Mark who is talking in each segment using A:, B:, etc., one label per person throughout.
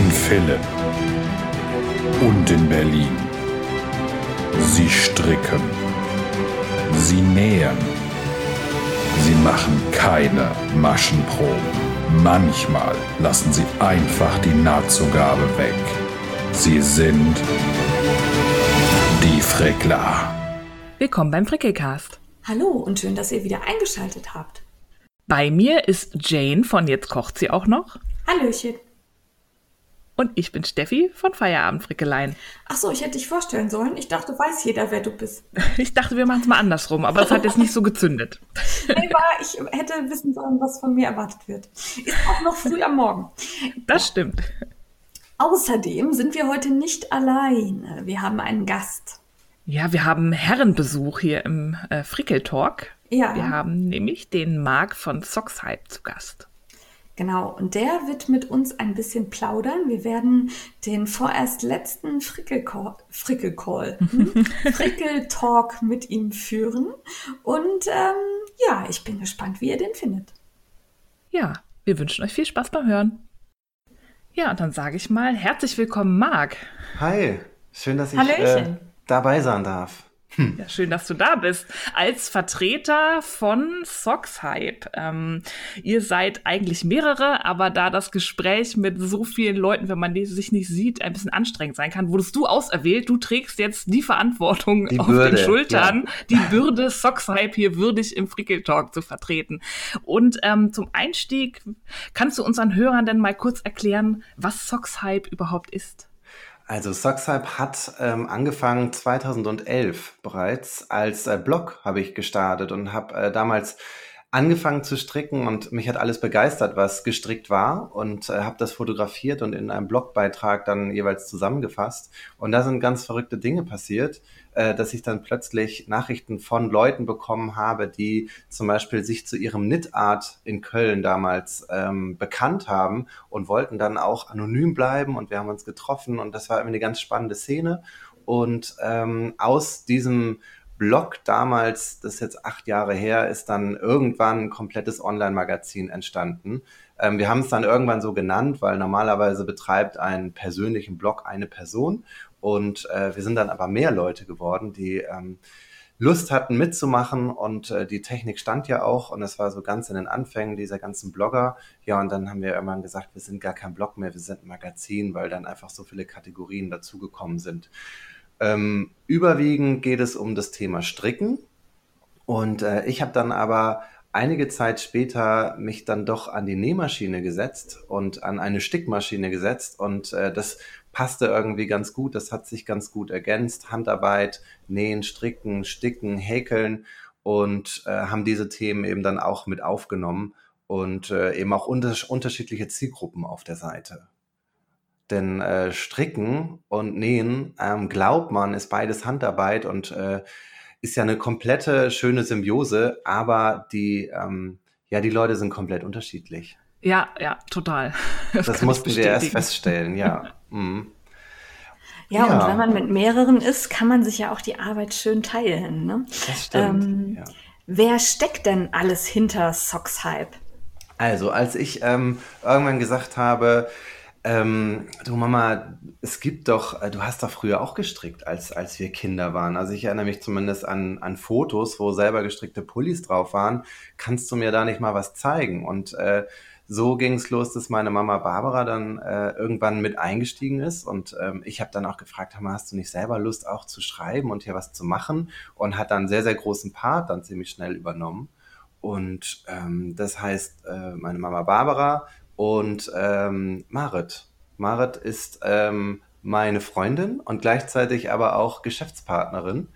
A: In Philipp und in Berlin. Sie stricken. Sie nähen. Sie machen keine Maschenproben. Manchmal lassen sie einfach die Nahtzugabe weg. Sie sind die Frickler.
B: Willkommen beim Frickelcast.
C: Hallo und schön, dass ihr wieder eingeschaltet habt.
B: Bei mir ist Jane von Jetzt kocht sie auch noch.
C: Hallöchen.
B: Und ich bin Steffi von Feierabendfrickeleien.
C: Ach so, ich hätte dich vorstellen sollen. Ich dachte, weiß jeder, wer du bist.
B: Ich dachte, wir machen es mal andersrum, aber es hat jetzt nicht so gezündet.
C: Nee, war, ich hätte wissen sollen, was von mir erwartet wird. Ist auch noch früh am Morgen.
B: Das stimmt.
C: Außerdem sind wir heute nicht alleine. Wir haben einen Gast.
B: Ja, wir haben Herrenbesuch hier im äh, Frickeltalk.
C: Ja.
B: Wir haben nämlich den Marc von Sockshype zu Gast.
C: Genau, und der wird mit uns ein bisschen plaudern. Wir werden den vorerst letzten Frickelcall, Frickelcall, hm? Frickeltalk mit ihm führen. Und ähm, ja, ich bin gespannt, wie ihr den findet.
B: Ja, wir wünschen euch viel Spaß beim Hören. Ja, und dann sage ich mal herzlich willkommen, Marc.
D: Hi, schön, dass ich äh, dabei sein darf.
B: Ja, schön, dass du da bist. Als Vertreter von Sockshype. Ähm, ihr seid eigentlich mehrere, aber da das Gespräch mit so vielen Leuten, wenn man sich nicht sieht, ein bisschen anstrengend sein kann, wurdest du auserwählt. Du trägst jetzt die Verantwortung
D: Die
B: auf
D: Bürde,
B: den Schultern, die Bürde Sockshype hier würdig im Frickeltalk zu vertreten. Und ähm, zum Einstieg kannst du unseren Hörern denn mal kurz erklären, was Sockshype überhaupt ist?
D: Also Sockshype hat ähm, angefangen 2011 bereits. Als äh, Blog habe ich gestartet und habe äh, damals angefangen zu stricken und mich hat alles begeistert, was gestrickt war und äh, habe das fotografiert und in einem Blogbeitrag dann jeweils zusammengefasst. Und da sind ganz verrückte Dinge passiert, äh, dass ich dann plötzlich Nachrichten von Leuten bekommen habe, die zum Beispiel sich zu ihrem Knit-Art in Köln damals ähm, bekannt haben und wollten dann auch anonym bleiben und wir haben uns getroffen und das war irgendwie eine ganz spannende Szene. Und ähm, aus diesem Blog damals, das ist jetzt acht Jahre her, ist dann irgendwann ein komplettes Online-Magazin entstanden. Ähm, wir haben es dann irgendwann so genannt, weil normalerweise betreibt einen persönlichen Blog eine Person und äh, wir sind dann aber mehr Leute geworden, die ähm, Lust hatten mitzumachen und äh, die Technik stand ja auch und es war so ganz in den Anfängen dieser ganzen Blogger. Ja, und dann haben wir irgendwann gesagt, wir sind gar kein Blog mehr, wir sind ein Magazin, weil dann einfach so viele Kategorien dazugekommen sind. Ähm, überwiegend geht es um das Thema Stricken. Und äh, ich habe dann aber einige Zeit später mich dann doch an die Nähmaschine gesetzt und an eine Stickmaschine gesetzt. Und äh, das passte irgendwie ganz gut. Das hat sich ganz gut ergänzt. Handarbeit, Nähen, Stricken, Sticken, Häkeln und äh, haben diese Themen eben dann auch mit aufgenommen und äh, eben auch unter unterschiedliche Zielgruppen auf der Seite. Denn äh, Stricken und Nähen, ähm, glaubt man, ist beides Handarbeit und äh, ist ja eine komplette schöne Symbiose, aber die, ähm, ja, die Leute sind komplett unterschiedlich.
B: Ja, ja, total.
D: Das,
B: ich
D: mussten wir erst feststellen, ja. Mhm.
C: Ja,
D: Ja.
C: und wenn man mit mehreren ist, kann man sich ja auch die Arbeit schön teilen. Ne?
D: Das stimmt.
C: Ähm,
D: ja.
C: Wer steckt denn alles hinter Sockshype?
D: Also, als ich ähm, irgendwann gesagt habe, ähm, du Mama, es gibt doch, äh, du hast doch früher auch gestrickt, als, als wir Kinder waren. Also ich erinnere mich zumindest an, an Fotos, wo selber gestrickte Pullis drauf waren. Kannst du mir da nicht mal was zeigen? Und äh, so ging es los, dass meine Mama Barbara dann äh, irgendwann mit eingestiegen ist. Und ähm, ich habe dann auch gefragt, hast du nicht selber Lust auch zu schreiben und hier was zu machen? Und hat dann sehr, sehr großen Part dann ziemlich schnell übernommen. Und ähm, das heißt, äh, meine Mama Barbara und ähm, Marit. Marit ist ähm, meine Freundin und gleichzeitig aber auch Geschäftspartnerin.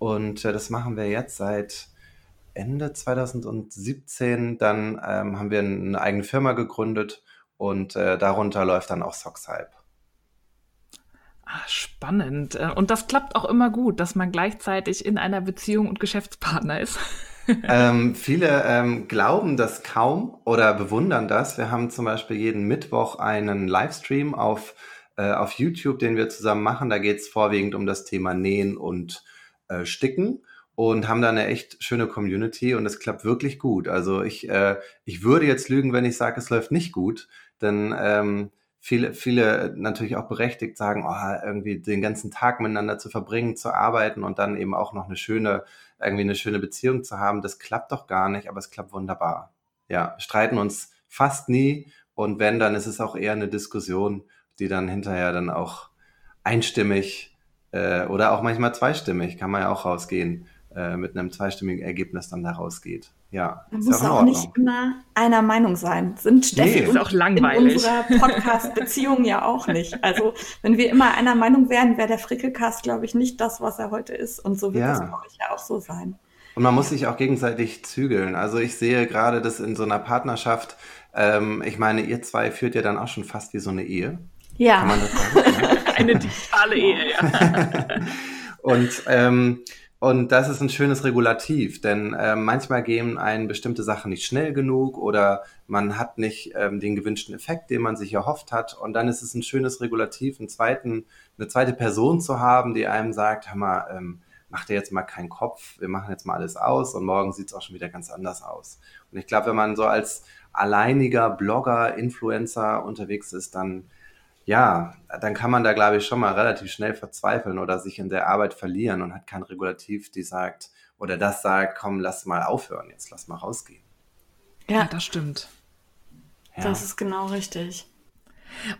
D: Und äh, das machen wir jetzt seit Ende 2017. Dann ähm, haben wir eine eigene Firma gegründet und äh, darunter läuft dann auch Sockshype.
B: Ah, spannend. Äh, Und das klappt auch immer gut, dass man gleichzeitig in einer Beziehung und Geschäftspartner ist.
D: ähm, viele ähm, glauben das kaum oder bewundern das. Wir haben zum Beispiel jeden Mittwoch einen Livestream auf, äh, auf YouTube, den wir zusammen machen. Da geht es vorwiegend um das Thema Nähen und äh, Sticken und haben da eine echt schöne Community und es klappt wirklich gut. Also ich, äh, ich würde jetzt lügen, wenn ich sage, es läuft nicht gut, denn ähm, viele, viele natürlich auch berechtigt sagen, oh, irgendwie den ganzen Tag miteinander zu verbringen, zu arbeiten und dann eben auch noch eine schöne, irgendwie eine schöne Beziehung zu haben, das klappt doch gar nicht, aber es klappt wunderbar. Ja, streiten uns fast nie und wenn, dann ist es auch eher eine Diskussion, die dann hinterher dann auch einstimmig äh, oder auch manchmal zweistimmig, kann man ja auch rausgehen, äh, mit einem zweistimmigen Ergebnis dann da rausgeht. Ja,
C: man muss auch, auch nicht immer einer Meinung sein. Sind Steffi nee, und auch langweilig. in unserer Podcast-Beziehung ja auch nicht. Also wenn wir immer einer Meinung wären, wäre der Frickelcast, glaube ich, nicht das, was er heute ist. Und so wird ja. es, glaube ich, ja auch so sein.
D: Und man muss sich auch gegenseitig zügeln. Also ich sehe gerade das in so einer Partnerschaft. Ähm, ich meine, ihr zwei führt ja dann auch schon fast wie so eine Ehe.
C: Ja. Kann man das
B: sagen? eine digitale Ehe, ja.
D: und ähm, und das ist ein schönes Regulativ, denn äh, manchmal gehen einen bestimmte Sachen nicht schnell genug oder man hat nicht ähm, den gewünschten Effekt, den man sich erhofft hat. Und dann ist es ein schönes Regulativ, einen zweiten, eine zweite Person zu haben, die einem sagt, hör mal, ähm, mach dir jetzt mal keinen Kopf, wir machen jetzt mal alles aus und morgen sieht es auch schon wieder ganz anders aus. Und ich glaube, wenn man so als alleiniger Blogger, Influencer unterwegs ist, dann ja, dann kann man da, glaube ich, schon mal relativ schnell verzweifeln oder sich in der Arbeit verlieren und hat kein Regulativ, die sagt oder das sagt, komm, lass mal aufhören, jetzt lass mal rausgehen.
B: Ja, das stimmt.
C: Ja. Das ist genau richtig.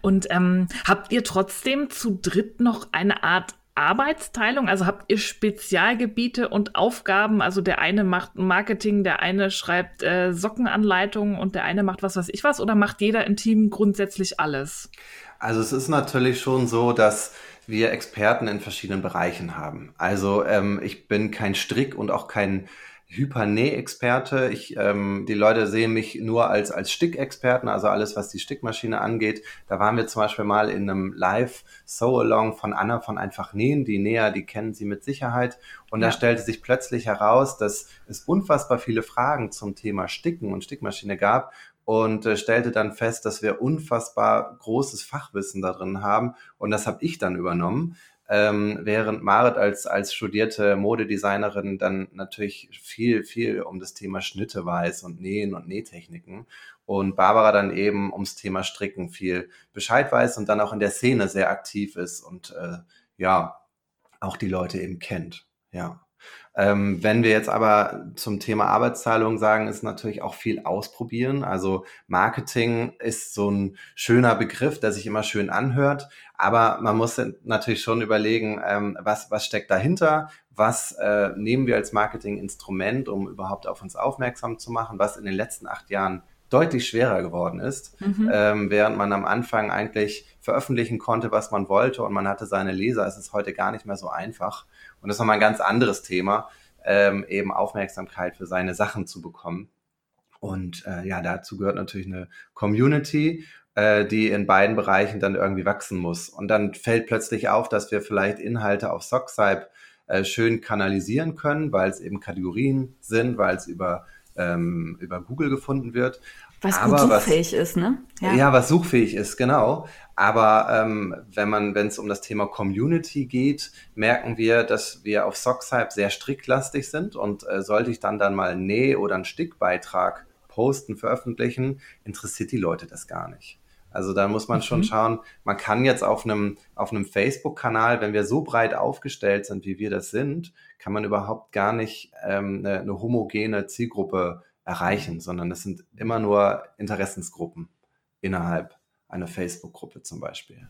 B: Und ähm, habt ihr trotzdem zu dritt noch eine Art Arbeitsteilung? Also habt ihr Spezialgebiete und Aufgaben? Also der eine macht Marketing, der eine schreibt äh, Sockenanleitungen und der eine macht was weiß ich was? Oder macht jeder im Team grundsätzlich alles?
D: Also es ist natürlich schon so, dass wir Experten in verschiedenen Bereichen haben. Also ähm, ich bin kein Strick und auch kein Hypernäh-Experte. Ich, ähm, die Leute sehen mich nur als, als Stickexperten, also alles, was die Stickmaschine angeht. Da waren wir zum Beispiel mal in einem Live-So-Along von Anna von Einfach Nähen. Die Näher, die kennen sie mit Sicherheit. Und ja. da stellte sich plötzlich heraus, dass es unfassbar viele Fragen zum Thema Sticken und Stickmaschine gab und äh, stellte dann fest, dass wir unfassbar großes Fachwissen da drin haben. Und das habe ich dann übernommen. Ähm, während Marit als, als studierte Modedesignerin dann natürlich viel, viel um das Thema Schnitte weiß und Nähen und Nähtechniken. Und Barbara dann eben ums Thema Stricken viel Bescheid weiß und dann auch in der Szene sehr aktiv ist und äh, ja, auch die Leute eben kennt. Ja. Ähm, wenn wir jetzt aber zum Thema Arbeitsteilung sagen, ist natürlich auch viel ausprobieren. Also Marketing ist so ein schöner Begriff, der sich immer schön anhört. Aber man muss natürlich schon überlegen, ähm, was, was steckt dahinter? Was äh, nehmen wir als Marketinginstrument, um überhaupt auf uns aufmerksam zu machen, was in den letzten acht Jahren deutlich schwerer geworden ist, mhm. ähm, während man am Anfang eigentlich veröffentlichen konnte, was man wollte und man hatte seine Leser, ist es heute gar nicht mehr so einfach. Und das ist nochmal ein ganz anderes Thema, ähm, eben Aufmerksamkeit für seine Sachen zu bekommen. Und äh, ja, dazu gehört natürlich eine Community, äh, die in beiden Bereichen dann irgendwie wachsen muss. Und dann fällt plötzlich auf, dass wir vielleicht Inhalte auf Socksype äh, schön kanalisieren können, weil es eben Kategorien sind, weil es über, ähm, über Google gefunden wird.
C: Was Aber gut suchfähig was, ist, ne?
D: Ja. ja. was suchfähig ist, genau. Aber ähm, wenn man, wenn es um das Thema Community geht, merken wir, dass wir auf Sockshype sehr stricklastig sind und äh, sollte ich dann dann mal einen Näh- oder einen Stickbeitrag posten, veröffentlichen, interessiert die Leute das gar nicht. Also da muss man mhm. schon schauen, man kann jetzt auf einem, auf einem Facebook-Kanal, wenn wir so breit aufgestellt sind, wie wir das sind, kann man überhaupt gar nicht ähm, eine, eine homogene Zielgruppe erreichen, sondern das sind immer nur Interessensgruppen innerhalb eine Facebook-Gruppe zum Beispiel.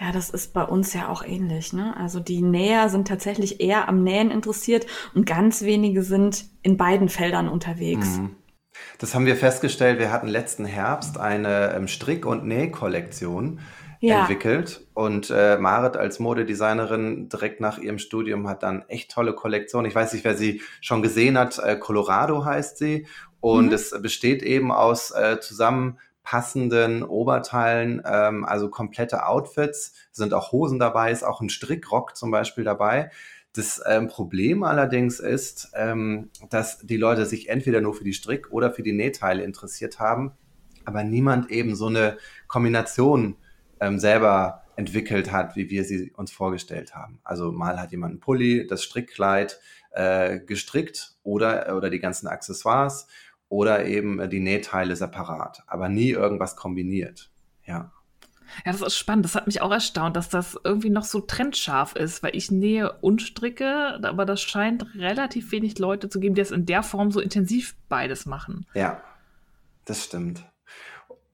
C: Ja, das ist bei uns ja auch ähnlich. Ne? Also die Näher sind tatsächlich eher am Nähen interessiert und ganz wenige sind in beiden Feldern unterwegs. Mhm.
D: Das haben wir festgestellt. Wir hatten letzten Herbst eine ähm, Strick- und Nähkollektion ja. entwickelt. Und äh, Marit als Modedesignerin direkt nach ihrem Studium hat dann echt tolle Kollektion. Ich weiß nicht, wer sie schon gesehen hat. Äh, Colorado heißt sie. Und mhm. es besteht eben aus äh, zusammen passenden Oberteilen, ähm, also komplette Outfits, sind auch Hosen dabei, ist auch ein Strickrock zum Beispiel dabei. Das ähm, Problem allerdings ist, ähm, dass die Leute sich entweder nur für die Strick- oder für die Nähteile interessiert haben, aber niemand eben so eine Kombination ähm, selber entwickelt hat, wie wir sie uns vorgestellt haben. Also mal hat jemand einen Pulli, das Strickkleid äh, gestrickt oder, oder die ganzen Accessoires oder eben äh, die Nähteile separat, aber nie irgendwas kombiniert. Ja.
B: Ja, das ist spannend. Das hat mich auch erstaunt, dass das irgendwie noch so trendscharf ist, weil ich nähe und stricke, aber das scheint relativ wenig Leute zu geben, die es in der Form so intensiv beides machen.
D: Ja, das stimmt.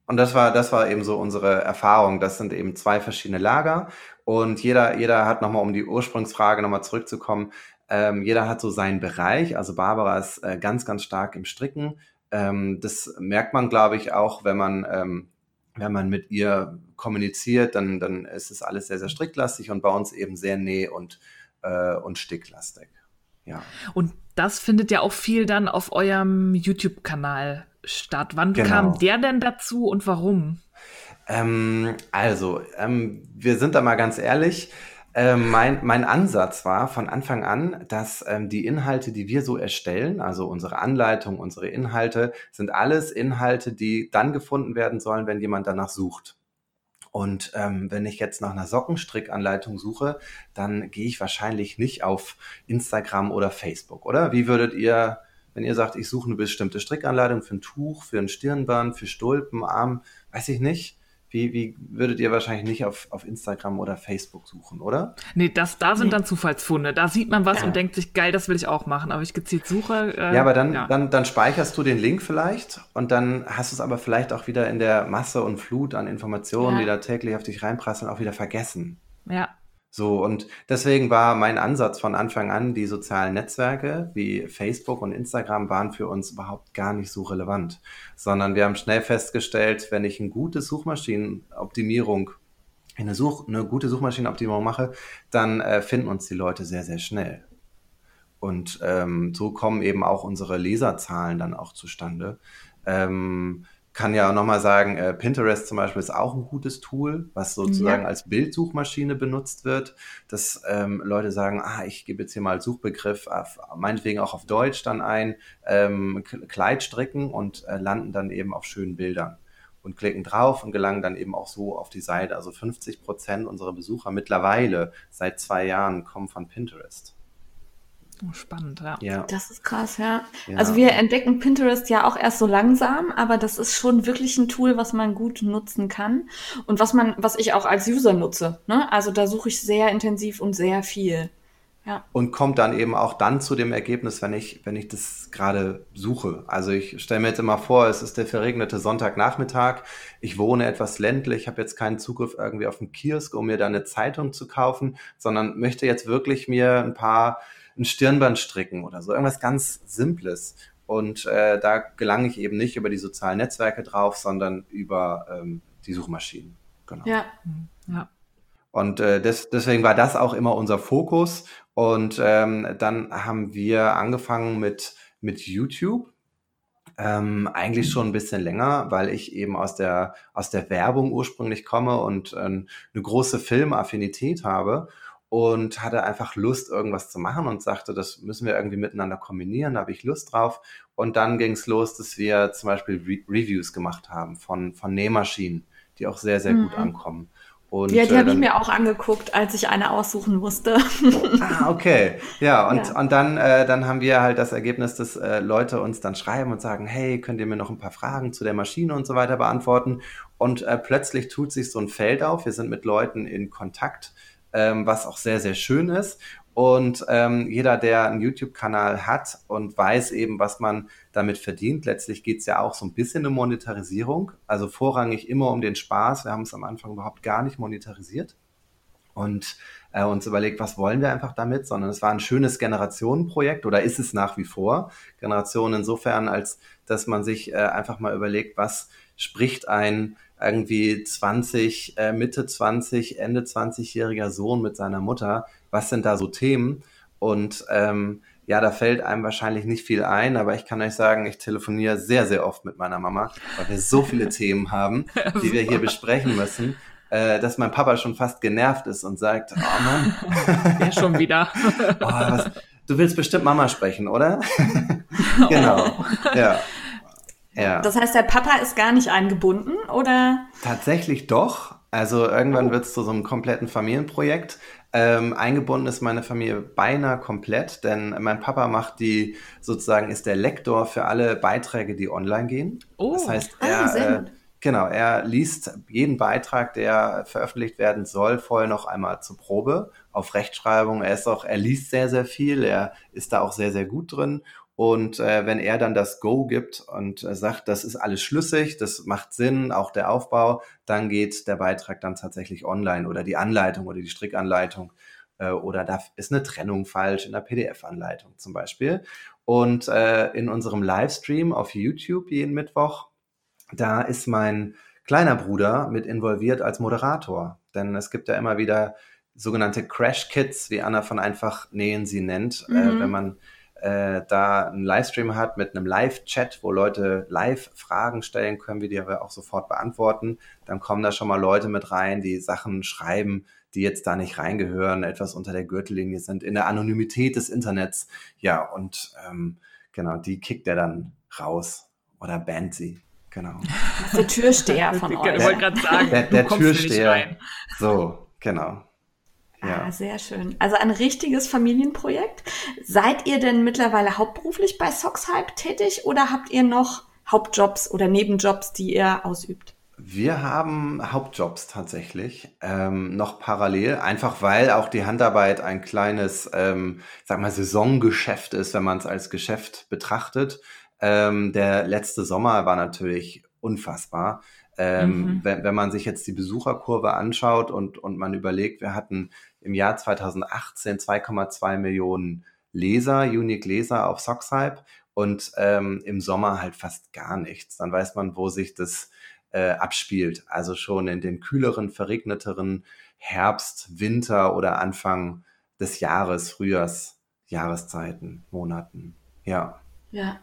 D: Und das war, das war eben so unsere Erfahrung. Das sind eben zwei verschiedene Lager und jeder, jeder hat nochmal, um die Ursprungsfrage nochmal zurückzukommen, ähm, jeder hat so seinen Bereich. Also Barbara ist äh, ganz, ganz stark im Stricken. Ähm, das merkt man, glaube ich, auch, wenn man, ähm, wenn man mit ihr kommuniziert, dann, dann ist es alles sehr, sehr stricklastig und bei uns eben sehr näh- und, äh, und sticklastig. Ja.
B: Und das findet ja auch viel dann auf eurem YouTube-Kanal statt. Wann
D: Genau.
B: kam der denn dazu und warum?
D: Ähm, also, ähm, wir sind da mal ganz ehrlich. Ähm, mein, mein Ansatz war von Anfang an, dass ähm, die Inhalte, die wir so erstellen, also unsere Anleitung, unsere Inhalte, sind alles Inhalte, die dann gefunden werden sollen, wenn jemand danach sucht. Und ähm, wenn ich jetzt nach einer Sockenstrickanleitung suche, dann gehe ich wahrscheinlich nicht auf Instagram oder Facebook, oder? Wie würdet ihr, wenn ihr sagt, ich suche eine bestimmte Strickanleitung für ein Tuch, für ein Stirnband, für Stulpen, Arm, weiß ich nicht. Wie, wie würdet ihr wahrscheinlich nicht auf, auf Instagram oder Facebook suchen, oder?
B: Nee, das, da sind dann Zufallsfunde. Da sieht man was
C: Ja.
B: und denkt sich, geil, das will ich auch machen. Aber ich gezielt suche. Äh,
D: Ja, aber dann,
B: ja.
D: Dann, dann speicherst du den Link vielleicht und dann hast du es aber vielleicht auch wieder in der Masse und Flut an Informationen,
C: Ja.
D: die da täglich auf dich reinprasseln, auch wieder vergessen.
B: ja.
D: So, und deswegen war mein Ansatz von Anfang an, die sozialen Netzwerke wie Facebook und Instagram waren für uns überhaupt gar nicht so relevant, sondern wir haben schnell festgestellt, wenn ich eine gute Suchmaschinenoptimierung, eine, Such, eine gute Suchmaschinenoptimierung mache, dann äh, finden uns die Leute sehr, sehr schnell. Und ähm, so kommen eben auch unsere Leserzahlen dann auch zustande. Ähm, kann ja auch nochmal sagen, äh, Pinterest zum Beispiel ist auch ein gutes Tool, was sozusagen
C: Ja.
D: als Bildsuchmaschine benutzt wird, dass ähm, Leute sagen, ah, ich gebe jetzt hier mal Suchbegriff, auf, meinetwegen auch auf Deutsch dann ein, ähm, Kleid stricken und äh, landen dann eben auf schönen Bildern und klicken drauf und gelangen dann eben auch so auf die Seite. Also 50 Prozent unserer Besucher mittlerweile seit zwei Jahren kommen von Pinterest.
B: Oh, spannend, ja.
D: Ja.
C: Das ist krass, ja.
D: Ja.
C: Also wir entdecken Pinterest ja auch erst so langsam, aber das ist schon wirklich ein Tool, was man gut nutzen kann und was man, was ich auch als User nutze. Ne? Also da suche ich sehr intensiv und sehr viel. Ja.
D: und kommt dann eben auch dann zu dem Ergebnis, wenn ich, wenn ich das gerade suche. Also ich stelle mir jetzt immer vor, es ist der verregnete Sonntagnachmittag, ich wohne etwas ländlich, habe jetzt keinen Zugriff irgendwie auf einen Kiosk, um mir da eine Zeitung zu kaufen, sondern möchte jetzt wirklich mir ein paar, ein Stirnband stricken oder so, irgendwas ganz Simples. Und äh, da gelange ich eben nicht über die sozialen Netzwerke drauf, sondern über ähm, die Suchmaschinen. Genau.
C: Ja.
B: Ja.
D: Und äh, des, deswegen war das auch immer unser Fokus. Und ähm, dann haben wir angefangen mit, mit YouTube. Ähm, eigentlich schon ein bisschen länger, weil ich eben aus der, aus der Werbung ursprünglich komme und ähm, eine große Filmaffinität habe und hatte einfach Lust, irgendwas zu machen und sagte, das müssen wir irgendwie miteinander kombinieren, da habe ich Lust drauf. Und dann ging es los, dass wir zum Beispiel Re Reviews gemacht haben von, von Nähmaschinen, die auch sehr, sehr gut
C: Mhm.
D: ankommen. Und,
C: Ja, die
D: äh,
C: habe ich mir auch angeguckt, als ich eine aussuchen musste.
D: Ah, okay. Ja, und,
C: Ja.
D: und dann, äh, dann haben wir halt das Ergebnis, dass äh, Leute uns dann schreiben und sagen, hey, könnt ihr mir noch ein paar Fragen zu der Maschine und so weiter beantworten? Und äh, plötzlich tut sich so ein Feld auf. Wir sind mit Leuten in Kontakt, ähm, was auch sehr, sehr schön ist. Und ähm, jeder, der einen YouTube-Kanal hat und weiß eben, was man damit verdient, letztlich geht es ja auch so ein bisschen um Monetarisierung. Also vorrangig immer um den Spaß. Wir haben es am Anfang überhaupt gar nicht monetarisiert und äh, uns überlegt, was wollen wir einfach damit, sondern es war ein schönes Generationenprojekt oder ist es nach wie vor. Generation insofern, als dass man sich äh, einfach mal überlegt, was spricht ein irgendwie 20, äh, Mitte 20, Ende 20-jähriger Sohn mit seiner Mutter, was sind da so Themen? Und ähm, ja, da fällt einem wahrscheinlich nicht viel ein, aber ich kann euch sagen, ich telefoniere sehr, sehr oft mit meiner Mama, weil wir so viele Themen haben, die wir hier besprechen müssen, äh, dass mein Papa schon fast genervt ist und sagt, oh Mann,
B: Ja, schon wieder.
D: oh, was, du willst bestimmt Mama sprechen, oder? genau, ja. Ja,
C: Das heißt, der Papa ist gar nicht eingebunden, oder?
D: tatsächlich doch. Also irgendwann wird es zu so einem kompletten Familienprojekt. Ähm, eingebunden ist meine Familie beinahe komplett, denn mein Papa macht die, sozusagen ist der Lektor für alle Beiträge, die online gehen.
B: Oh.
D: das heißt,
C: Ah,
D: er, äh. Genau, er liest jeden Beitrag, der veröffentlicht werden soll, vorher noch einmal zur Probe auf Rechtschreibung. Er ist auch, er liest sehr, sehr viel, er ist da auch sehr, sehr gut drin. Und äh, wenn er dann das Go gibt und äh, sagt, das ist alles schlüssig, das macht Sinn, auch der Aufbau, dann geht der Beitrag dann tatsächlich online oder die Anleitung oder die Strickanleitung äh, oder da ist eine Trennung falsch in der PDF-Anleitung zum Beispiel. Und äh, in unserem Livestream auf YouTube jeden Mittwoch da ist mein kleiner Bruder mit involviert als Moderator. Denn es gibt ja immer wieder sogenannte Crash Kits, wie Anna von Einfach Nähen sie nennt, äh, mhm. äh, wenn man äh, da einen Livestream hat mit einem Live-Chat, wo Leute live Fragen stellen können, wie die aber auch sofort beantworten, dann kommen da schon mal Leute mit rein, die Sachen schreiben, die jetzt da nicht reingehören, etwas unter der Gürtellinie sind, in der Anonymität des Internets. Ja, und ähm, genau, die kickt er dann raus oder bannt sie. Genau.
C: Das ist der Türsteher von euch.
B: Ich wollte gerade sagen,
D: der, der Türsteher. So, genau.
C: Ja. Ah, sehr schön. Also ein richtiges Familienprojekt. Seid ihr denn mittlerweile hauptberuflich bei Sockshype tätig oder habt ihr noch Hauptjobs oder Nebenjobs, die ihr ausübt?
D: Wir haben Hauptjobs tatsächlich ähm, noch parallel, einfach weil auch die Handarbeit ein kleines, ähm, sag mal, Saisongeschäft ist, wenn man es als Geschäft betrachtet. Ähm, der letzte Sommer war natürlich unfassbar. Ähm, mhm. wenn, wenn man sich jetzt die Besucherkurve anschaut und, und man überlegt, wir hatten im Jahr 2018 2,2 Millionen Leser, Unique Leser auf Sockshype und ähm, im Sommer halt fast gar nichts. Dann weiß man, wo sich das äh, abspielt. Also schon in den kühleren, verregneteren Herbst, Winter oder Anfang des Jahres, Frühjahrs, Jahreszeiten, Monaten. Ja.
C: Ja,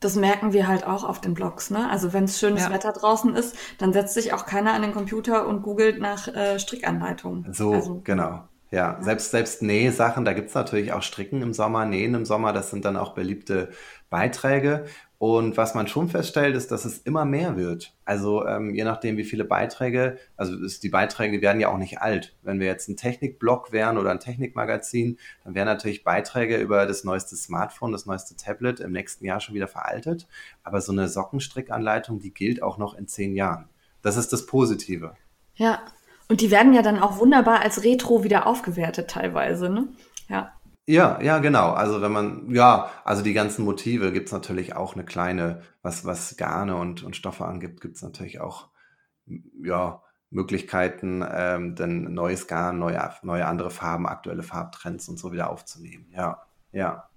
C: das merken wir halt auch auf den Blogs. Ne? Also wenn es schönes ja. Wetter draußen ist, dann setzt sich auch keiner an den Computer und googelt nach äh, Strickanleitungen.
D: So,
C: also,
D: genau. Ja, ja, selbst, selbst Nähsachen, da gibt's natürlich auch Stricken im Sommer, Nähen im Sommer, das sind dann auch beliebte Beiträge. Und was man schon feststellt, ist, dass es immer mehr wird. Also ähm, je nachdem, wie viele Beiträge, also ist, die Beiträge werden ja auch nicht alt. Wenn wir jetzt ein Technikblog wären oder ein Technikmagazin, dann wären natürlich Beiträge über das neueste Smartphone, das neueste Tablet im nächsten Jahr schon wieder veraltet. Aber so eine Sockenstrickanleitung, die gilt auch noch in zehn Jahren. Das ist das Positive.
C: Ja, und die werden ja dann auch wunderbar als Retro wieder aufgewertet teilweise, ne? Ja.
D: Ja, ja, genau. Also wenn man, ja, also die ganzen Motive gibt's natürlich auch eine kleine, was, was Garne und, und Stoffe angibt, gibt's natürlich auch, ja, Möglichkeiten, ähm, denn neues Garn, neue, neue andere Farben, aktuelle Farbtrends und so wieder aufzunehmen. Ja, ja.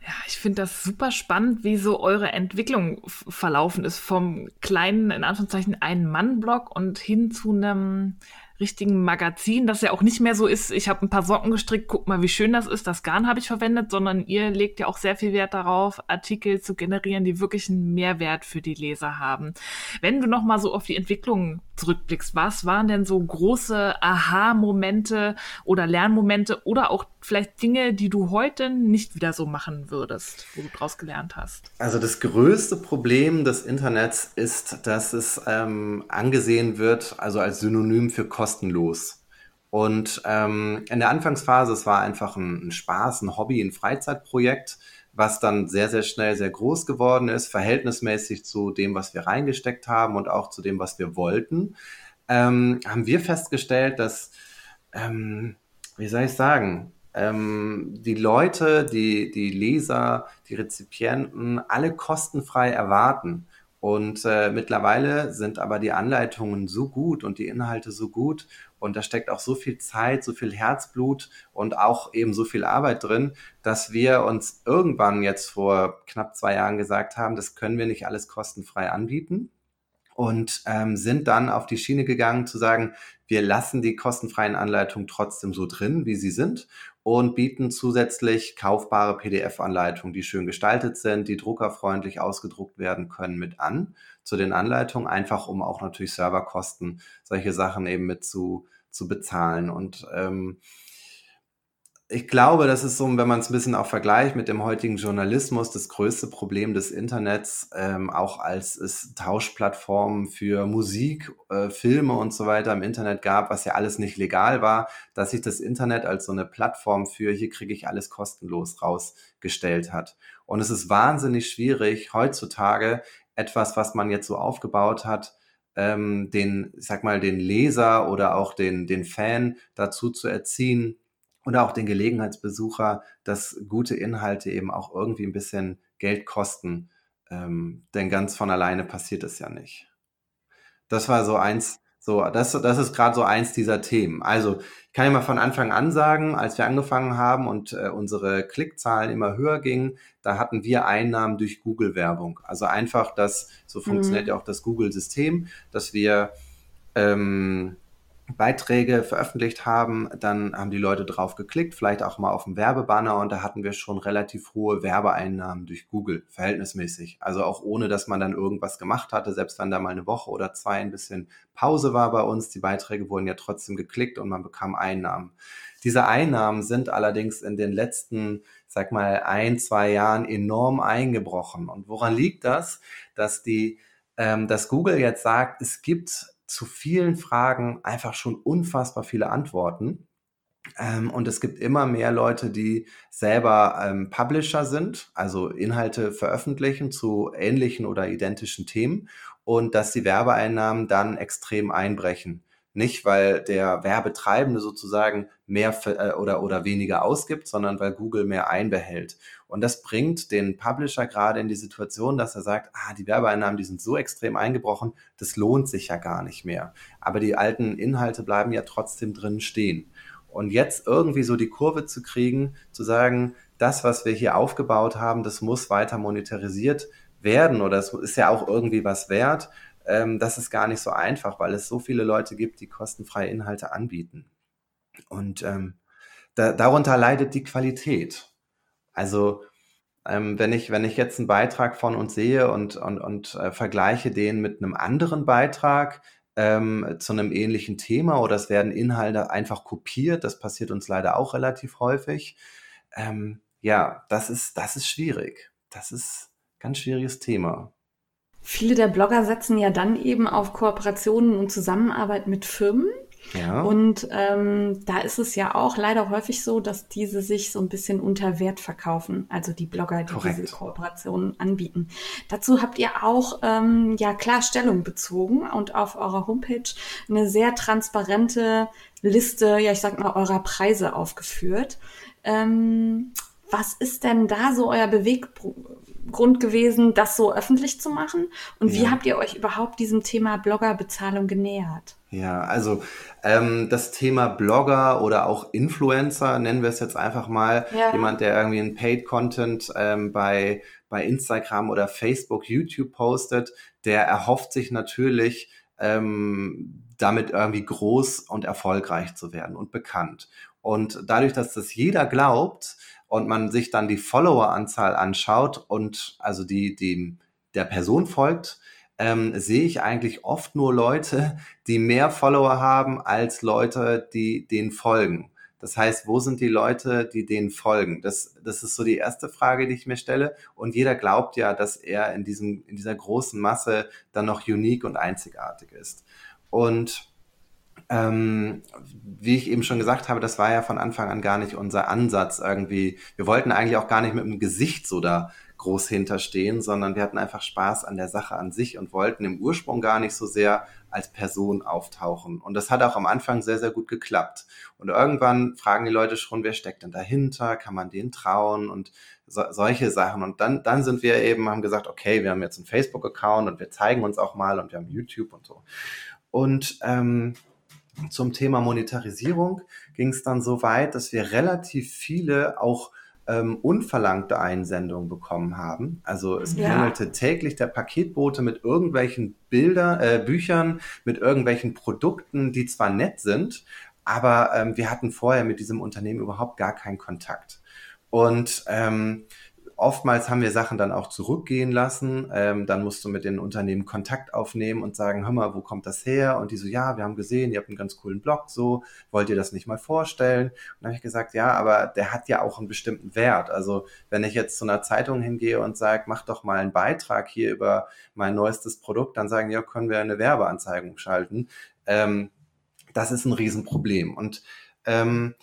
B: Ja, ich finde das super spannend, wie so eure Entwicklung verlaufen ist vom kleinen, in Anführungszeichen, Ein-Mann-Blog und hin zu einem richtigen Magazin, das ja auch nicht mehr so ist, ich habe ein paar Socken gestrickt, guck mal, wie schön das ist, das Garn habe ich verwendet, sondern ihr legt ja auch sehr viel Wert darauf, Artikel zu generieren, die wirklich einen Mehrwert für die Leser haben. Wenn du noch mal so auf die Entwicklung zurückblickst, was waren denn so große Aha-Momente oder Lernmomente oder auch vielleicht Dinge, die du heute nicht wieder so machen würdest, wo du draus gelernt hast?
D: Also das größte Problem des Internets ist, dass es ähm, angesehen wird, also als Synonym für kostenlos. Und ähm, in der Anfangsphase, es war einfach ein, ein Spaß, ein Hobby, ein Freizeitprojekt, was dann sehr, sehr schnell sehr groß geworden ist, verhältnismäßig zu dem, was wir reingesteckt haben und auch zu dem, was wir wollten, ähm, haben wir festgestellt, dass, ähm, wie soll ich sagen, ähm, die Leute, die, die Leser, die Rezipienten alle kostenfrei erwarten. Und äh, mittlerweile sind aber die Anleitungen so gut und die Inhalte so gut und da steckt auch so viel Zeit, so viel Herzblut und auch eben so viel Arbeit drin, dass wir uns irgendwann jetzt vor knapp zwei Jahren gesagt haben, das können wir nicht alles kostenfrei anbieten. Und ähm, sind dann auf die Schiene gegangen zu sagen, wir lassen die kostenfreien Anleitungen trotzdem so drin, wie sie sind und bieten zusätzlich kaufbare PDF-Anleitungen, die schön gestaltet sind, die druckerfreundlich ausgedruckt werden können, mit an zu den Anleitungen, einfach um auch natürlich Serverkosten, solche Sachen eben mit zu, zu bezahlen. Und ähm, ich glaube, das ist so, wenn man es ein bisschen auch vergleicht mit dem heutigen Journalismus, das größte Problem des Internets, ähm, auch als es Tauschplattformen für Musik, äh, Filme und so weiter im Internet gab, was ja alles nicht legal war, dass sich das Internet als so eine Plattform für hier kriege ich alles kostenlos rausgestellt hat. Und es ist wahnsinnig schwierig, heutzutage etwas, was man jetzt so aufgebaut hat, ähm, den, ich sag mal, den Leser oder auch den, den Fan dazu zu erziehen oder auch den Gelegenheitsbesucher, dass gute Inhalte eben auch irgendwie ein bisschen Geld kosten. Ähm, denn ganz von alleine passiert es ja nicht. Das war so eins, so, das, das ist gerade so eins dieser Themen. Also, ich kann ja mal von Anfang an sagen, als wir angefangen haben und äh, unsere Klickzahlen immer höher gingen, da hatten wir Einnahmen durch Google-Werbung. Also einfach das, so funktioniert mhm. ja auch das Google-System, dass wir ähm, Beiträge veröffentlicht haben, dann haben die Leute drauf geklickt, vielleicht auch mal auf den Werbebanner und da hatten wir schon relativ hohe Werbeeinnahmen durch Google, verhältnismäßig. Also auch ohne, dass man dann irgendwas gemacht hatte, selbst wenn da mal eine Woche oder zwei ein bisschen Pause war bei uns, die Beiträge wurden ja trotzdem geklickt und man bekam Einnahmen. Diese Einnahmen sind allerdings in den letzten, sag mal, ein, zwei Jahren enorm eingebrochen. Und woran liegt das? Dass die, ähm, dass Google jetzt sagt, es gibt zu vielen Fragen einfach schon unfassbar viele Antworten. Ähm, und es gibt immer mehr Leute, die selber ähm, Publisher sind, also Inhalte veröffentlichen zu ähnlichen oder identischen Themen und dass die Werbeeinnahmen dann extrem einbrechen. Nicht, weil der Werbetreibende sozusagen mehr äh, oder, oder weniger ausgibt, sondern weil Google mehr einbehält. Und das bringt den Publisher gerade in die Situation, dass er sagt, ah, die Werbeeinnahmen, die sind so extrem eingebrochen, das lohnt sich ja gar nicht mehr. Aber die alten Inhalte bleiben ja trotzdem drin stehen. Und jetzt irgendwie so die Kurve zu kriegen, zu sagen, das, was wir hier aufgebaut haben, das muss weiter monetarisiert werden oder es ist ja auch irgendwie was wert ähm, das ist gar nicht so einfach, weil es so viele Leute gibt, die kostenfreie Inhalte anbieten. Und ähm, da, darunter leidet die Qualität. Also ähm, wenn, ich, wenn ich jetzt einen Beitrag von uns sehe und, und, und äh, vergleiche den mit einem anderen Beitrag ähm, zu einem ähnlichen Thema oder es werden Inhalte einfach kopiert, das passiert uns leider auch relativ häufig. Ähm, ja, das ist, das ist schwierig. Das ist ein ganz schwieriges Thema.
C: Viele der Blogger setzen ja dann eben auf Kooperationen und Zusammenarbeit mit Firmen. Ja. Und ähm, da ist es ja auch leider häufig so, dass diese sich so ein bisschen unter Wert verkaufen, also die Blogger, die Korrekt. diese Kooperationen anbieten. Dazu habt ihr auch ähm, ja klar Stellung bezogen und auf eurer Homepage eine sehr transparente Liste, ja ich sag mal, eurer Preise aufgeführt. Ähm, was ist denn da so euer Beweggrund gewesen, das so öffentlich zu machen? Und wie habt ihr euch überhaupt diesem Thema Bloggerbezahlung genähert?
D: Ja, also ähm, das Thema Blogger oder auch Influencer, nennen wir es jetzt einfach mal, ja. jemand, der irgendwie ein Paid-Content ähm, bei, bei Instagram oder Facebook, YouTube postet, der erhofft sich natürlich, ähm, damit irgendwie groß und erfolgreich zu werden und bekannt. Und dadurch, dass das jeder glaubt, und man sich dann die Followeranzahl anschaut und also die, die der Person folgt, ähm, sehe ich eigentlich oft nur Leute, die mehr Follower haben als Leute, die denen folgen. Das heißt, wo sind die Leute, die denen folgen? Das, das ist so die erste Frage, die ich mir stelle. Und jeder glaubt ja, dass er in, diesem, in dieser großen Masse dann noch unique und einzigartig ist. Und ähm, wie ich eben schon gesagt habe, das war ja von Anfang an gar nicht unser Ansatz irgendwie. Wir wollten eigentlich auch gar nicht mit dem Gesicht so da groß hinterstehen, sondern wir hatten einfach Spaß an der Sache an sich und wollten im Ursprung gar nicht so sehr als Person auftauchen. Und das hat auch am Anfang sehr, sehr gut geklappt. Und irgendwann fragen die Leute schon, wer steckt denn dahinter? Kann man denen trauen? Und so, solche Sachen. Und dann, dann sind wir eben, haben gesagt, okay, wir haben jetzt einen Facebook-Account und wir zeigen uns auch mal und wir haben YouTube und so. Und ähm, zum Thema Monetarisierung ging es dann so weit, dass wir relativ viele auch ähm, unverlangte Einsendungen bekommen haben. Also es ja. klingelte täglich der Paketbote mit irgendwelchen Bilder, äh, Büchern, mit irgendwelchen Produkten, die zwar nett sind, aber ähm, wir hatten vorher mit diesem Unternehmen überhaupt gar keinen Kontakt. Und ähm, oftmals haben wir Sachen dann auch zurückgehen lassen. Ähm, dann musst du mit den Unternehmen Kontakt aufnehmen und sagen, hör mal, wo kommt das her? Und die so, ja, wir haben gesehen, ihr habt einen ganz coolen Blog, so, wollt ihr das nicht mal vorstellen? Und dann habe ich gesagt, ja, aber der hat ja auch einen bestimmten Wert. Also wenn ich jetzt zu einer Zeitung hingehe und sage, mach doch mal einen Beitrag hier über mein neuestes Produkt, dann sagen, ja, können wir eine Werbeanzeigung schalten. Ähm, das ist ein Riesenproblem. Und ähm,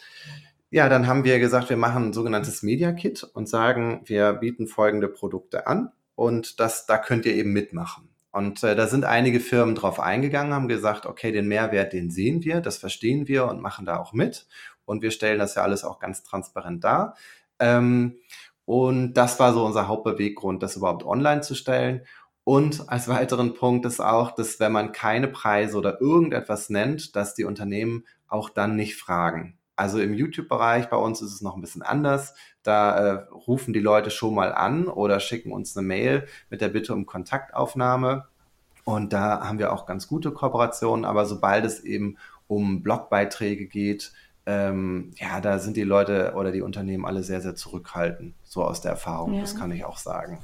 D: ja, dann haben wir gesagt, wir machen ein sogenanntes Media Kit und sagen, wir bieten folgende Produkte an und das, da könnt ihr eben mitmachen. Und äh, da sind einige Firmen drauf eingegangen, haben gesagt, okay, den Mehrwert, den sehen wir, das verstehen wir und machen da auch mit. Und wir stellen das ja alles auch ganz transparent dar. Ähm, und das war so unser Hauptbeweggrund, das überhaupt online zu stellen. Und als weiteren Punkt ist auch, dass wenn man keine Preise oder irgendetwas nennt, dass die Unternehmen auch dann nicht fragen. Also im YouTube-Bereich bei uns ist es noch ein bisschen anders. Da äh, rufen die Leute schon mal an oder schicken uns eine Mail mit der Bitte um Kontaktaufnahme. Und da haben wir auch ganz gute Kooperationen. Aber sobald es eben um Blogbeiträge geht, ähm, ja, da sind die Leute oder die Unternehmen alle sehr, sehr zurückhaltend, so aus der Erfahrung. Ja. Das kann ich auch sagen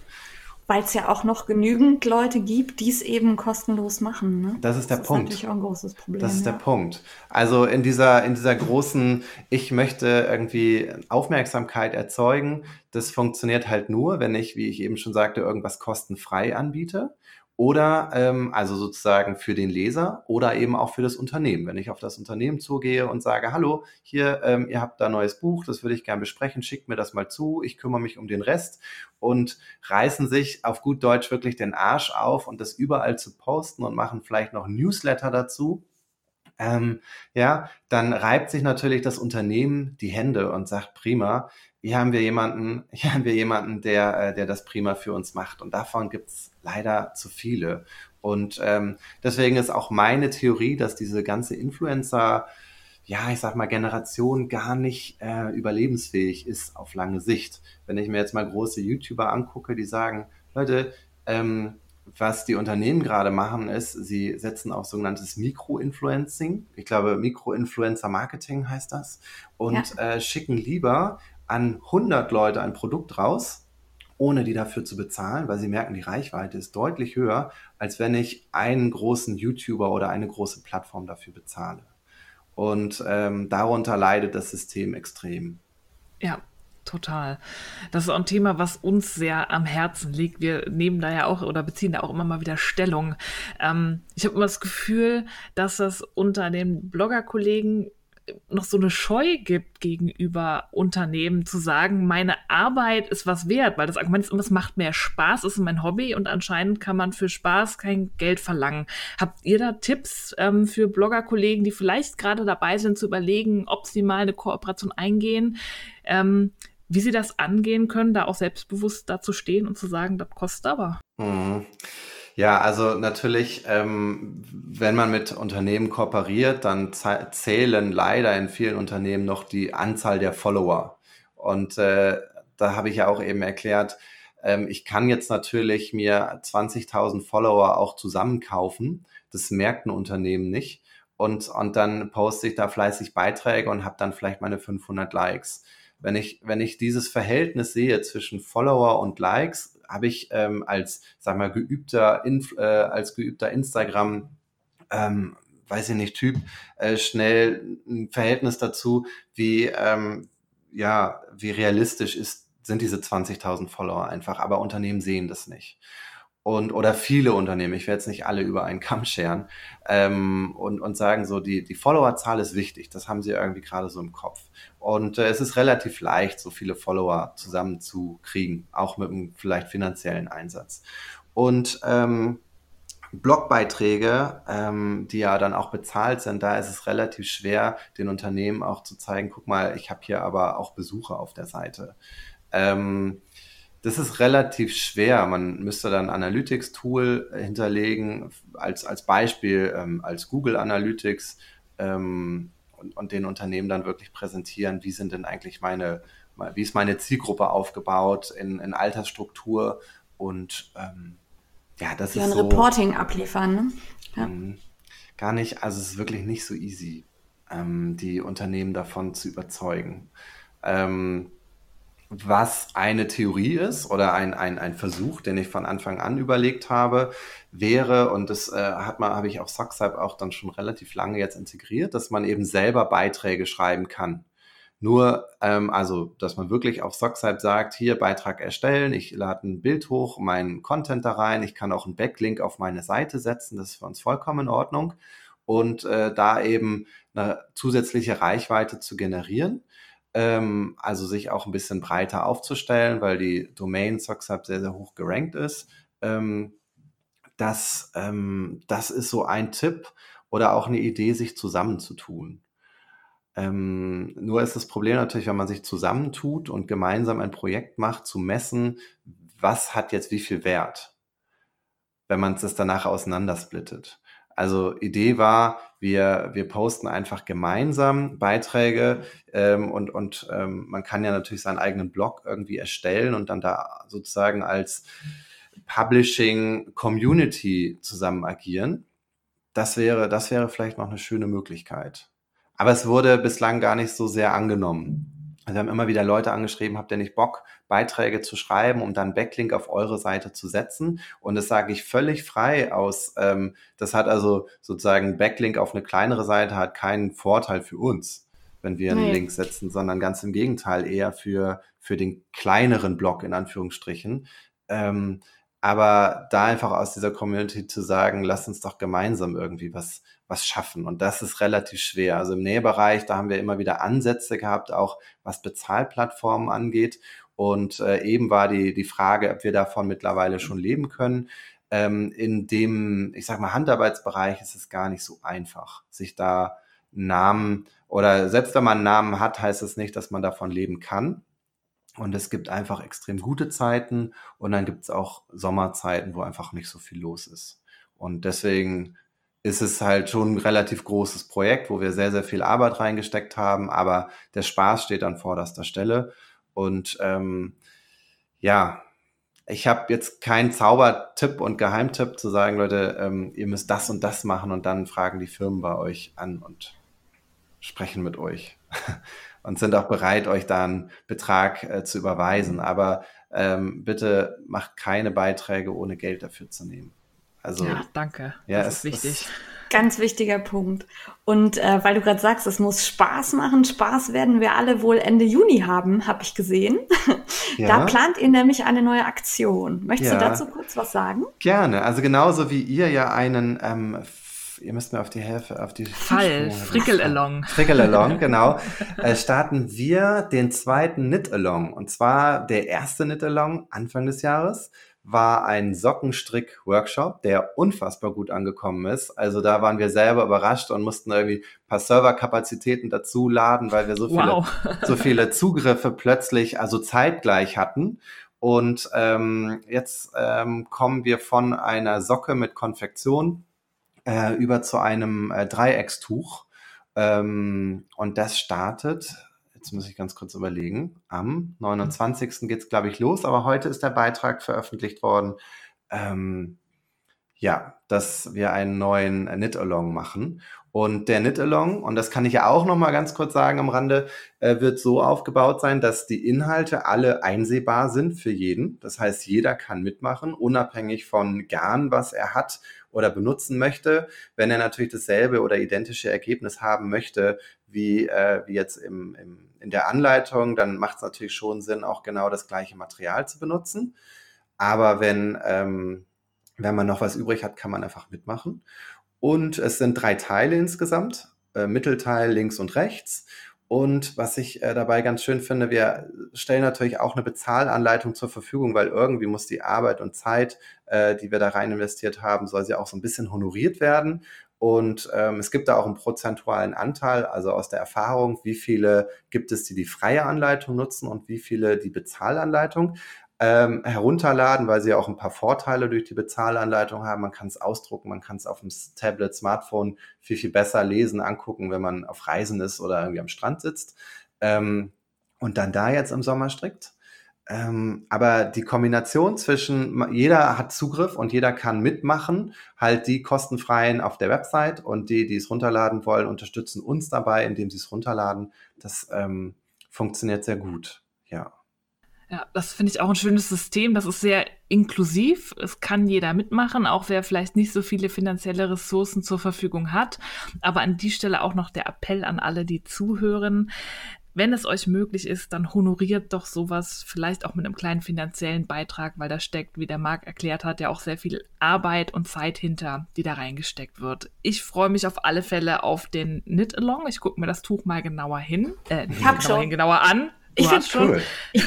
C: weil es ja auch noch genügend Leute gibt, die es eben kostenlos machen. Ne?
D: Das ist der
C: das
D: Punkt.
C: Das ist natürlich auch ein großes Problem.
D: Das ist
C: ja.
D: der Punkt. Also in dieser, in dieser großen, ich möchte irgendwie Aufmerksamkeit erzeugen, das funktioniert halt nur, wenn ich, wie ich eben schon sagte, irgendwas kostenfrei anbiete oder ähm, also sozusagen für den Leser oder eben auch für das Unternehmen. Wenn ich auf das Unternehmen zugehe und sage, hallo, hier, ähm, ihr habt da neues Buch, das würde ich gerne besprechen, schickt mir das mal zu, ich kümmere mich um den Rest und reißen sich auf gut Deutsch wirklich den Arsch auf und das überall zu posten und machen vielleicht noch Newsletter dazu. Ähm, ja, dann reibt sich natürlich das Unternehmen die Hände und sagt, prima, hier haben wir jemanden, hier haben wir jemanden, der, äh, der das prima für uns macht. Und davon gibt's leider zu viele. Und ähm, deswegen ist auch meine Theorie, dass diese ganze Influencer, ja, ich sag mal, Generation gar nicht äh, überlebensfähig ist auf lange Sicht. Wenn ich mir jetzt mal große YouTuber angucke, die sagen, Leute, ähm, was die Unternehmen gerade machen, ist, sie setzen auf sogenanntes Mikro-Influencing. Ich glaube, Mikro-Influencer-Marketing heißt das. Und ja. äh, schicken lieber an 100 Leute ein Produkt raus, ohne die dafür zu bezahlen, weil sie merken, die Reichweite ist deutlich höher, als wenn ich einen großen YouTuber oder eine große Plattform dafür bezahle. Und ähm, darunter leidet das System extrem.
B: Ja, total. Das ist auch ein Thema, was uns sehr am Herzen liegt. Wir nehmen da ja auch oder beziehen da auch immer mal wieder Stellung. Ähm, ich habe immer das Gefühl, dass das unter den Bloggerkollegen noch so eine Scheu gibt gegenüber Unternehmen zu sagen, meine Arbeit ist was wert, weil das Argument ist immer, es macht mehr Spaß, ist mein Hobby und anscheinend kann man für Spaß kein Geld verlangen. Habt ihr da Tipps ähm, für Bloggerkollegen, die vielleicht gerade dabei sind zu überlegen, ob sie mal eine Kooperation eingehen, ähm, wie sie das angehen können, da auch selbstbewusst dazu stehen und zu sagen, das kostet aber?
D: Mhm. Ja, also natürlich, ähm, wenn man mit Unternehmen kooperiert, dann zählen leider in vielen Unternehmen noch die Anzahl der Follower. Und äh, da habe ich ja auch eben erklärt, ähm, ich kann jetzt natürlich mir 20.000 Follower auch zusammenkaufen. Das merkt ein Unternehmen nicht. Und, und dann poste ich da fleißig Beiträge und habe dann vielleicht meine 500 Likes. Wenn ich, wenn ich dieses Verhältnis sehe zwischen Follower und Likes, habe ich ähm, als, sag mal, geübter, Inf äh, als geübter Instagram, ähm, weiß ich nicht, Typ, äh, schnell ein Verhältnis dazu, wie, ähm, ja, wie realistisch ist, sind diese 20.000 Follower einfach. Aber Unternehmen sehen das nicht und oder viele Unternehmen, ich werde jetzt nicht alle über einen Kamm scheren, ähm, und, und sagen so, die, die Followerzahl ist wichtig, das haben sie irgendwie gerade so im Kopf. Und äh, es ist relativ leicht, so viele Follower zusammenzukriegen, auch mit einem vielleicht finanziellen Einsatz. Und ähm, Blogbeiträge, ähm, die ja dann auch bezahlt sind, da ist es relativ schwer, den Unternehmen auch zu zeigen, guck mal, ich habe hier aber auch Besucher auf der Seite. Ähm, das ist relativ schwer. Man müsste dann Analytics-Tool hinterlegen, als, als Beispiel ähm, als Google Analytics ähm, und, und den Unternehmen dann wirklich präsentieren, wie sind denn eigentlich meine, wie ist meine Zielgruppe aufgebaut in, in Altersstruktur und ähm, ja, das ja, ist
C: ein so, Reporting abliefern. Ne?
D: Ja. Mhm. Gar nicht, also es ist wirklich nicht so easy, ähm, die Unternehmen davon zu überzeugen. Ähm, was eine Theorie ist oder ein, ein, ein Versuch, den ich von Anfang an überlegt habe, wäre, und das äh, hat man, habe ich auf Socksype auch dann schon relativ lange jetzt integriert, dass man eben selber Beiträge schreiben kann. Nur, ähm, also, dass man wirklich auf Socksype sagt, hier Beitrag erstellen, ich lade ein Bild hoch, meinen Content da rein, ich kann auch einen Backlink auf meine Seite setzen, das ist für uns vollkommen in Ordnung. Und äh, da eben eine zusätzliche Reichweite zu generieren ähm, also sich auch ein bisschen breiter aufzustellen, weil die Domain SoxHub sehr, sehr hoch gerankt ist. Ähm, das, ähm, das ist so ein Tipp oder auch eine Idee, sich zusammenzutun. Ähm, nur ist das Problem natürlich, wenn man sich zusammentut und gemeinsam ein Projekt macht, zu messen, was hat jetzt wie viel Wert, wenn man es danach auseinandersplittet. Also Idee war, wir, wir posten einfach gemeinsam Beiträge ähm, und, und ähm, man kann ja natürlich seinen eigenen Blog irgendwie erstellen und dann da sozusagen als Publishing Community zusammen agieren. Das wäre, das wäre vielleicht noch eine schöne Möglichkeit. Aber es wurde bislang gar nicht so sehr angenommen. Also wir haben immer wieder Leute angeschrieben, habt ihr nicht Bock, Beiträge zu schreiben, um dann Backlink auf eure Seite zu setzen? Und das sage ich völlig frei aus. Ähm, das hat also sozusagen Backlink auf eine kleinere Seite hat keinen Vorteil für uns, wenn wir einen nee. Link setzen, sondern ganz im Gegenteil eher für, für den kleineren Blog in Anführungsstrichen. Ähm, aber da einfach aus dieser Community zu sagen, lass uns doch gemeinsam irgendwie was, was schaffen. Und das ist relativ schwer. Also im Nähbereich, da haben wir immer wieder Ansätze gehabt, auch was Bezahlplattformen angeht. Und äh, eben war die, die Frage, ob wir davon mittlerweile schon leben können. Ähm, in dem, ich sag mal, Handarbeitsbereich ist es gar nicht so einfach, sich da Namen oder selbst wenn man einen Namen hat, heißt es nicht, dass man davon leben kann. Und es gibt einfach extrem gute Zeiten und dann gibt es auch Sommerzeiten, wo einfach nicht so viel los ist. Und deswegen ist es halt schon ein relativ großes Projekt, wo wir sehr, sehr viel Arbeit reingesteckt haben, aber der Spaß steht an vorderster Stelle. Und ähm, ja, ich habe jetzt keinen Zaubertipp und Geheimtipp zu sagen, Leute, ähm, ihr müsst das und das machen und dann fragen die Firmen bei euch an und sprechen mit euch. und sind auch bereit, euch da einen Betrag äh, zu überweisen. Aber ähm, bitte macht keine Beiträge, ohne Geld dafür zu nehmen.
B: Also, ja, danke. Ja, das ist wichtig.
C: Ganz wichtiger Punkt. Und äh, weil du gerade sagst, es muss Spaß machen. Spaß werden wir alle wohl Ende Juni haben, habe ich gesehen. Ja. Da plant ihr nämlich eine neue Aktion. Möchtest ja. du dazu kurz was sagen?
D: Gerne. Also genauso wie ihr ja einen ähm, ihr müsst mir auf die Hälfte, auf die
B: Fall, Frickel-Along.
D: Frickel-Along, genau. äh, starten wir den zweiten Knit-Along. Und zwar der erste Knit-Along Anfang des Jahres war ein Sockenstrick-Workshop, der unfassbar gut angekommen ist. Also da waren wir selber überrascht und mussten irgendwie ein paar Serverkapazitäten dazu laden, weil wir so viele, wow. so viele Zugriffe plötzlich, also zeitgleich hatten. Und ähm, jetzt ähm, kommen wir von einer Socke mit Konfektion äh, über zu einem äh, Dreieckstuch. Ähm, und das startet, jetzt muss ich ganz kurz überlegen, am 29. geht es, glaube ich, los, aber heute ist der Beitrag veröffentlicht worden. Ähm, ja, dass wir einen neuen Knit-Along machen. Und der Knit-Along, und das kann ich ja auch noch mal ganz kurz sagen am Rande, äh, wird so aufgebaut sein, dass die Inhalte alle einsehbar sind für jeden. Das heißt, jeder kann mitmachen, unabhängig von Garn, was er hat oder benutzen möchte. Wenn er natürlich dasselbe oder identische Ergebnis haben möchte, wie, äh, wie jetzt im, im, in der Anleitung, dann macht es natürlich schon Sinn, auch genau das gleiche Material zu benutzen. Aber wenn, ähm, wenn man noch was übrig hat, kann man einfach mitmachen. Und es sind drei Teile insgesamt, äh, Mittelteil links und rechts. Und was ich äh, dabei ganz schön finde, wir stellen natürlich auch eine Bezahlanleitung zur Verfügung, weil irgendwie muss die Arbeit und Zeit, äh, die wir da rein investiert haben, soll sie auch so ein bisschen honoriert werden. Und ähm, es gibt da auch einen prozentualen Anteil, also aus der Erfahrung, wie viele gibt es, die die freie Anleitung nutzen und wie viele die Bezahlanleitung ähm, herunterladen, weil sie auch ein paar Vorteile durch die Bezahlanleitung haben. Man kann es ausdrucken, man kann es auf dem Tablet, Smartphone viel, viel besser lesen, angucken, wenn man auf Reisen ist oder irgendwie am Strand sitzt. Ähm, und dann da jetzt im Sommer strickt. Ähm, aber die Kombination zwischen jeder hat Zugriff und jeder kann mitmachen, halt die kostenfreien auf der Website und die, die es runterladen wollen, unterstützen uns dabei, indem sie es runterladen. Das ähm, funktioniert sehr gut. Ja.
B: Ja, das finde ich auch ein schönes System. Das ist sehr inklusiv. Es kann jeder mitmachen, auch wer vielleicht nicht so viele finanzielle Ressourcen zur Verfügung hat. Aber an die Stelle auch noch der Appell an alle, die zuhören. wenn es euch möglich ist, dann honoriert doch sowas vielleicht auch mit einem kleinen finanziellen Beitrag, weil da steckt, wie der Marc erklärt hat, ja auch sehr viel Arbeit und Zeit hinter, die da reingesteckt wird. Ich freue mich auf alle Fälle auf den Knit-Along. Ich gucke mir das Tuch mal genauer hin. Äh, ich hab schon. Hin, genauer an.
C: Du ich finde schon. Cool.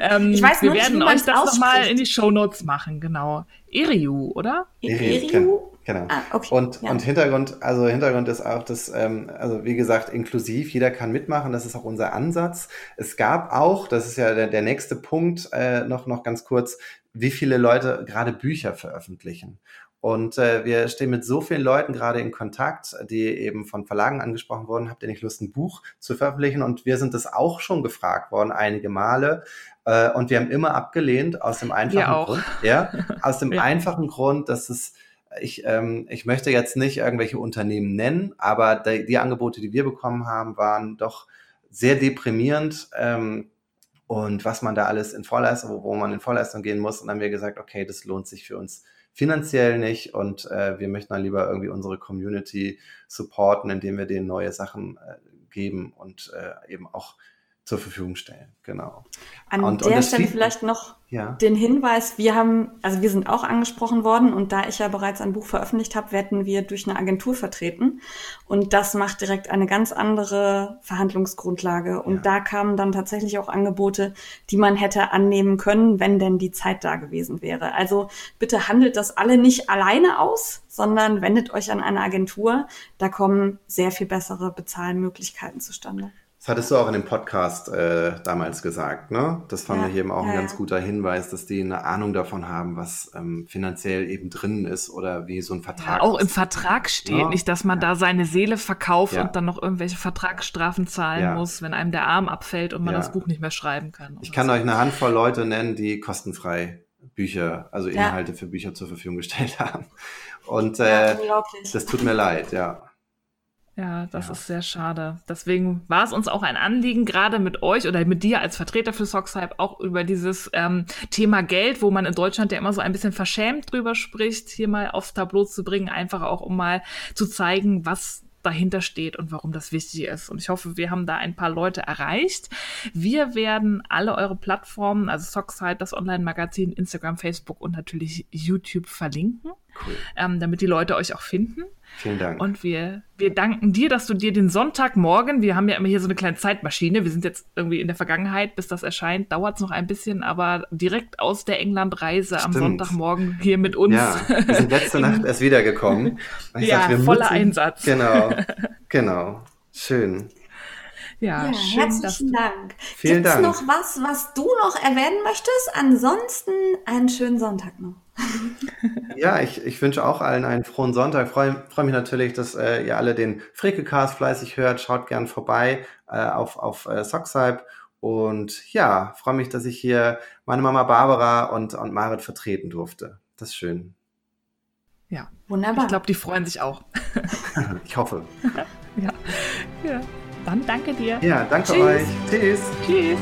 B: ähm, ich weiß wir werden euch das nochmal in die Shownotes machen, genau. Eriu, oder?
D: Eriu? Genau. Ah, okay. Und, ja. und Hintergrund, also Hintergrund ist auch das, ähm, also wie gesagt, inklusiv, jeder kann mitmachen, das ist auch unser Ansatz. Es gab auch, das ist ja der, der nächste Punkt, äh, noch, noch ganz kurz, wie viele Leute gerade Bücher veröffentlichen. Und äh, wir stehen mit so vielen Leuten gerade in Kontakt, die eben von Verlagen angesprochen wurden, habt ihr nicht Lust, ein Buch zu veröffentlichen? Und wir sind das auch schon gefragt worden, einige Male. Äh, und wir haben immer abgelehnt, aus dem einfachen Grund. Ja, aus dem ja. einfachen Grund, dass es ich, ähm, ich möchte jetzt nicht irgendwelche Unternehmen nennen, aber die, die Angebote, die wir bekommen haben, waren doch sehr deprimierend. Ähm, und was man da alles in Vorleistung, wo, wo man in Vorleistung gehen muss. Und dann haben wir gesagt, okay, das lohnt sich für uns finanziell nicht. Und äh, wir möchten dann lieber irgendwie unsere Community supporten, indem wir denen neue Sachen äh, geben und äh, eben auch zur Verfügung stellen. Genau.
C: An und, der und Stelle vielleicht noch ja. den Hinweis, wir haben, also wir sind auch angesprochen worden und da ich ja bereits ein Buch veröffentlicht habe, werden wir durch eine Agentur vertreten und das macht direkt eine ganz andere Verhandlungsgrundlage und ja. da kamen dann tatsächlich auch Angebote, die man hätte annehmen können, wenn denn die Zeit da gewesen wäre. Also bitte handelt das alle nicht alleine aus, sondern wendet euch an eine Agentur. Da kommen sehr viel bessere Bezahlmöglichkeiten zustande.
D: Das hattest du auch in dem Podcast äh, damals gesagt, ne? Das fand ja, ich eben auch ja, ein ganz guter Hinweis, dass die eine Ahnung davon haben, was ähm, finanziell eben drin ist oder wie so ein Vertrag.
B: Ja, auch ist. im Vertrag steht, ja. nicht, dass man da seine Seele verkauft und dann noch irgendwelche Vertragsstrafen zahlen muss, wenn einem der Arm abfällt und man das Buch nicht mehr schreiben kann.
D: Ich kann so. euch eine Handvoll Leute nennen, die kostenfrei Bücher, also Inhalte für Bücher zur Verfügung gestellt haben. Und äh, das tut mir leid, ja.
B: Ja, das ja. ist sehr schade. Deswegen war es uns auch ein Anliegen, gerade mit euch oder mit dir als Vertreter für Sockshype auch über dieses ähm, Thema Geld, wo man in Deutschland ja immer so ein bisschen verschämt drüber spricht, hier mal aufs Tableau zu bringen, einfach auch um mal zu zeigen, was dahinter steht und warum das wichtig ist. Und ich hoffe, wir haben da ein paar Leute erreicht. Wir werden alle eure Plattformen, also Sockside, das Online-Magazin, Instagram, Facebook und natürlich YouTube verlinken, cool. ähm, damit die Leute euch auch finden.
D: Vielen Dank.
B: Und wir, wir danken dir, dass du dir den Sonntagmorgen, wir haben ja immer hier so eine kleine Zeitmaschine, wir sind jetzt irgendwie in der Vergangenheit, bis das erscheint, dauert es noch ein bisschen, aber direkt aus der Englandreise am Sonntagmorgen hier mit uns.
D: Ja, wir sind letzte Nacht erst wiedergekommen.
B: ja, sag, voller müssen, Einsatz.
D: Genau, genau. Schön.
C: Ja, ja schön, herzlichen Dank.
D: Vielen Gibt's
C: Dank. noch was, was du noch erwähnen möchtest? Ansonsten einen schönen Sonntag noch.
D: Ja, ich, ich wünsche auch allen einen frohen Sonntag. Freue freu mich natürlich, dass äh, ihr alle den Frickelcast fleißig hört. Schaut gern vorbei äh, auf, auf äh, Socksype. Und ja, freue mich, dass ich hier meine Mama Barbara und, und Marit vertreten durfte. Das ist schön.
B: Ja, wunderbar. Ich glaube, die freuen sich auch.
D: ich hoffe.
B: ja. ja. Dann danke dir.
D: Ja, danke Tschüss. euch. Tschüss.
B: Tschüss.